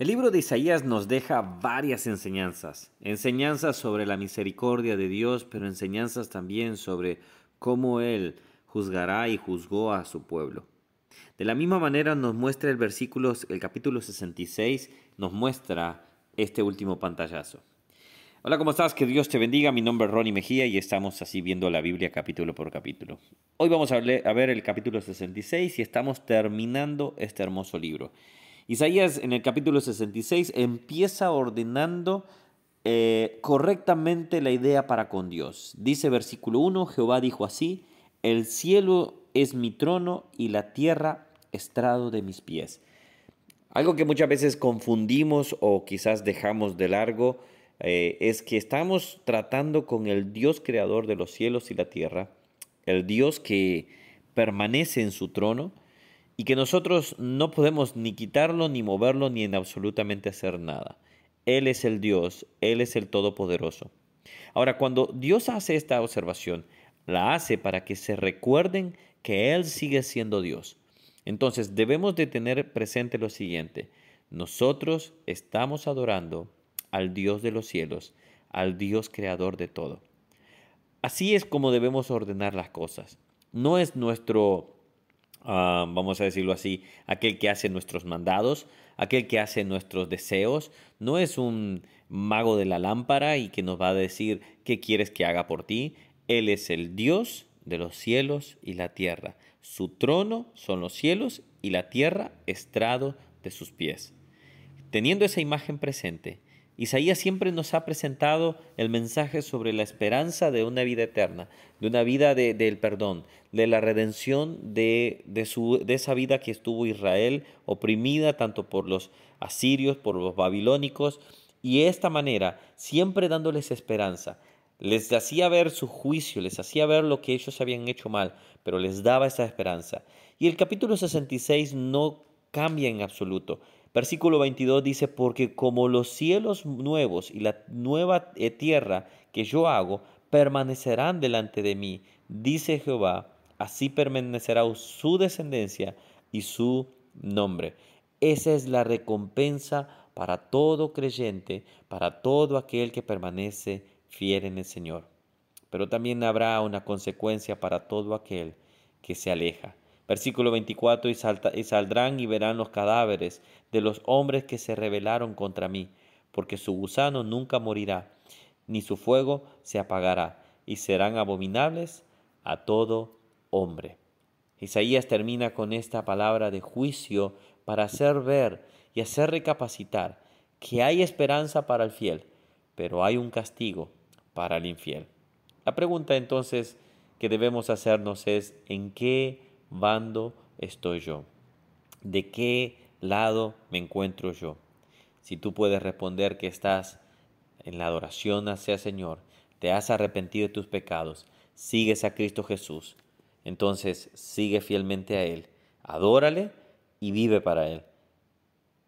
El libro de Isaías nos deja varias enseñanzas, enseñanzas sobre la misericordia de Dios, pero enseñanzas también sobre cómo Él juzgará y juzgó a su pueblo. De la misma manera nos muestra el versículo, el capítulo 66, nos muestra este último pantallazo. Hola, ¿cómo estás? Que Dios te bendiga. Mi nombre es Ronnie Mejía y estamos así viendo la Biblia capítulo por capítulo. Hoy vamos a ver el capítulo 66 y estamos terminando este hermoso libro. Isaías en el capítulo 66 empieza ordenando eh, correctamente la idea para con Dios. Dice versículo 1, Jehová dijo así, el cielo es mi trono y la tierra estrado de mis pies. Algo que muchas veces confundimos o quizás dejamos de largo eh, es que estamos tratando con el Dios creador de los cielos y la tierra, el Dios que permanece en su trono, y que nosotros no podemos ni quitarlo, ni moverlo, ni en absolutamente hacer nada. Él es el Dios, Él es el Todopoderoso. Ahora, cuando Dios hace esta observación, la hace para que se recuerden que Él sigue siendo Dios. Entonces debemos de tener presente lo siguiente, nosotros estamos adorando al Dios de los cielos, al Dios creador de todo. Así es como debemos ordenar las cosas. No es nuestro Ah, vamos a decirlo así, aquel que hace nuestros mandados, aquel que hace nuestros deseos, no es un mago de la lámpara y que nos va a decir qué quieres que haga por ti. Él es el Dios de los cielos y la tierra. Su trono son los cielos y la tierra estrado de sus pies. Teniendo esa imagen presente, Isaías siempre nos ha presentado el mensaje sobre la esperanza de una vida eterna, de una vida del perdón, de la redención de, de esa vida que estuvo Israel oprimida tanto por los asirios, por los babilónicos, y de esta manera, siempre dándoles esperanza, les hacía ver su juicio, les hacía ver lo que ellos habían hecho mal, pero les daba esa esperanza. Y el capítulo 66 no cambia en absoluto. Versículo 22 dice, porque como los cielos nuevos y la nueva eh, tierra que yo hago permanecerán delante de mí, dice Jehová, así permanecerá su descendencia y su nombre. Esa es la recompensa para todo creyente, para todo aquel que permanece fiel en el Señor. Pero también habrá una consecuencia para todo aquel que se aleja. Versículo 24, y, y saldrán y verán los cadáveres de los hombres que se rebelaron contra mí, porque su gusano nunca morirá, ni su fuego se apagará, y serán abominables a todo hombre. Isaías termina con esta palabra de juicio para hacer ver y hacer recapacitar que hay esperanza para el fiel, pero hay un castigo para el infiel. La pregunta entonces que debemos hacernos es ¿en qué bando estoy yo? ¿De qué lado me encuentro yo? Si tú puedes responder que estás en la adoración hacia el Señor, te has arrepentido de tus pecados, sigues a Cristo Jesús, entonces sigue fielmente a Él, adórale y vive para Él.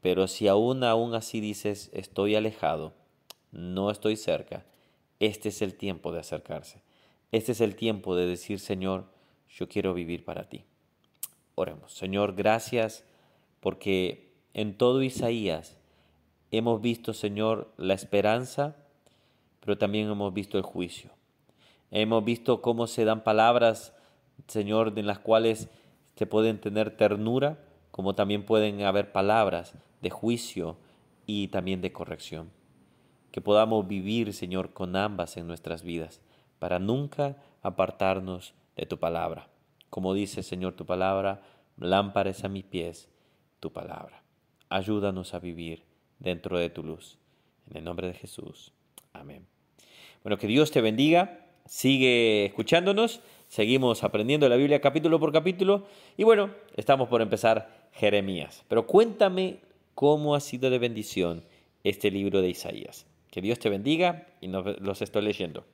Pero si aún aún así dices, estoy alejado, no estoy cerca, este es el tiempo de acercarse. Este es el tiempo de decir, Señor, yo quiero vivir para ti. Oremos. Señor, gracias porque en todo Isaías hemos visto, Señor, la esperanza, pero también hemos visto el juicio. Hemos visto cómo se dan palabras, Señor, en las cuales se pueden tener ternura, como también pueden haber palabras de juicio y también de corrección. Que podamos vivir, Señor, con ambas en nuestras vidas, para nunca apartarnos de tu palabra. Como dice, Señor, tu palabra, lámparas a mis pies, tu palabra. Ayúdanos a vivir dentro de tu luz. En el nombre de Jesús. Amén. Bueno, que Dios te bendiga. Sigue escuchándonos. Seguimos aprendiendo la Biblia capítulo por capítulo. Y bueno, estamos por empezar Jeremías. Pero cuéntame cómo ha sido de bendición este libro de Isaías. Que Dios te bendiga y nos los estoy leyendo.